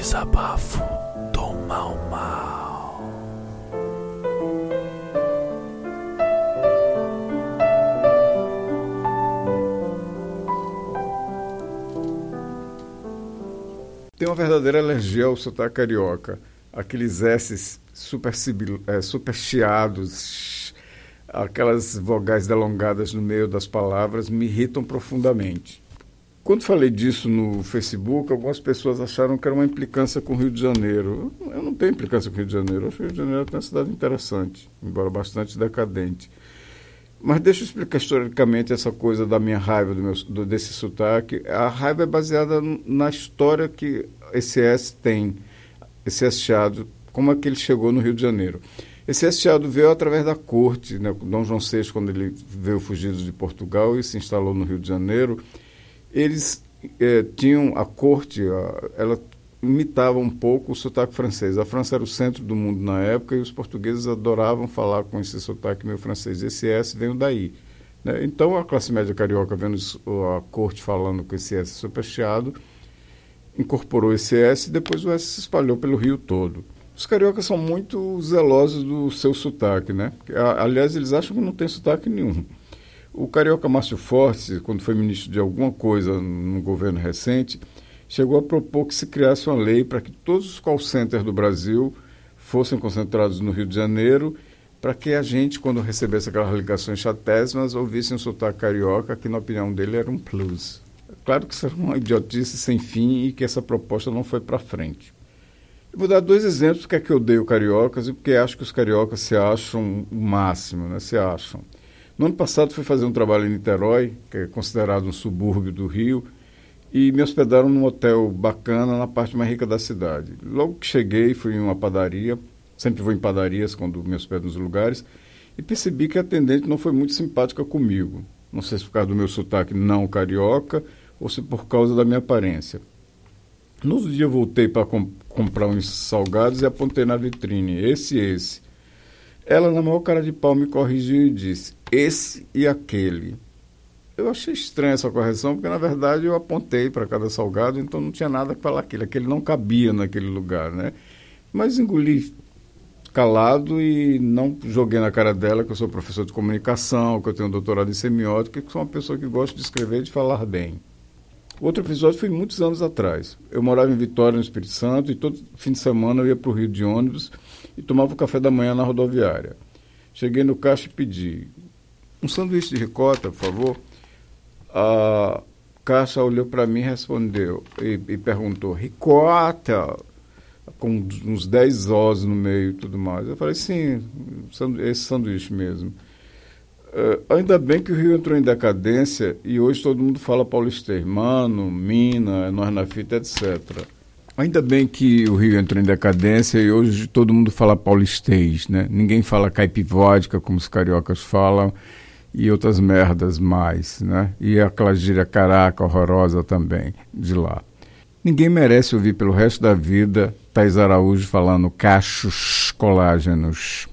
Desabafo do Mal Mal. Tenho uma verdadeira alergia ao sotaque carioca. Aqueles S's super, é, super chiados, aquelas vogais delongadas no meio das palavras me irritam profundamente. Quando falei disso no Facebook, algumas pessoas acharam que era uma implicância com o Rio de Janeiro. Eu não tenho implicância com o Rio de Janeiro. Eu acho que o Rio de Janeiro é uma cidade interessante, embora bastante decadente. Mas deixa eu explicar historicamente essa coisa da minha raiva, do meu, do, desse sotaque. A raiva é baseada na história que esse S tem, esse S Chiado, como é que ele chegou no Rio de Janeiro. Esse S Chiado veio através da corte, né? Dom João VI, quando ele veio fugido de Portugal e se instalou no Rio de Janeiro, eles eh, tinham a corte, a, ela imitava um pouco o sotaque francês. A França era o centro do mundo na época e os portugueses adoravam falar com esse sotaque meio francês. Esse S veio daí. Né? Então a classe média carioca, vendo a corte falando com esse S super chiado, incorporou esse S e depois o S se espalhou pelo Rio todo. Os cariocas são muito zelosos do seu sotaque, né? Aliás, eles acham que não tem sotaque nenhum. O carioca Márcio Fortes, quando foi ministro de alguma coisa no governo recente, chegou a propor que se criasse uma lei para que todos os call centers do Brasil fossem concentrados no Rio de Janeiro, para que a gente, quando recebesse aquelas ligações chatésimas, ouvisse um sotaque carioca, que na opinião dele era um plus. Claro que isso era uma idiotice sem fim e que essa proposta não foi para frente. Eu vou dar dois exemplos porque é que eu odeio cariocas e porque acho que os cariocas se acham o máximo, né? se acham. No ano passado fui fazer um trabalho em Niterói, que é considerado um subúrbio do Rio, e me hospedaram num hotel bacana na parte mais rica da cidade. Logo que cheguei, fui em uma padaria, sempre vou em padarias quando me hospedo nos lugares, e percebi que a atendente não foi muito simpática comigo. Não sei se por causa do meu sotaque não carioca ou se por causa da minha aparência. No outro dia voltei para com comprar uns salgados e apontei na vitrine, esse e esse. Ela, na maior cara de pau, me corrigiu e disse: esse e aquele. Eu achei estranha essa correção, porque na verdade eu apontei para cada salgado, então não tinha nada que falar aquele. Aquele não cabia naquele lugar, né? Mas engoli calado e não joguei na cara dela que eu sou professor de comunicação, que eu tenho um doutorado em semiótica, que sou uma pessoa que gosta de escrever e de falar bem. Outro episódio foi muitos anos atrás. Eu morava em Vitória, no Espírito Santo, e todo fim de semana eu ia para o Rio de ônibus e tomava o café da manhã na rodoviária. Cheguei no caixa e pedi um sanduíche de ricota, por favor. A caixa olhou para mim e respondeu e, e, perguntou: ricota? Com uns 10 ossos no meio e tudo mais. Eu falei: sim, esse sanduíche mesmo. Uh, ainda bem que o Rio entrou em decadência e hoje todo mundo fala paulistês, mano, mina, nós na fita, etc. Ainda bem que o Rio entrou em decadência e hoje todo mundo fala paulistês, né? Ninguém fala caipivódica, como os cariocas falam, e outras merdas mais, né? E aquela gíria caraca horrorosa também de lá. Ninguém merece ouvir pelo resto da vida Thais Araújo falando cachos colágenos.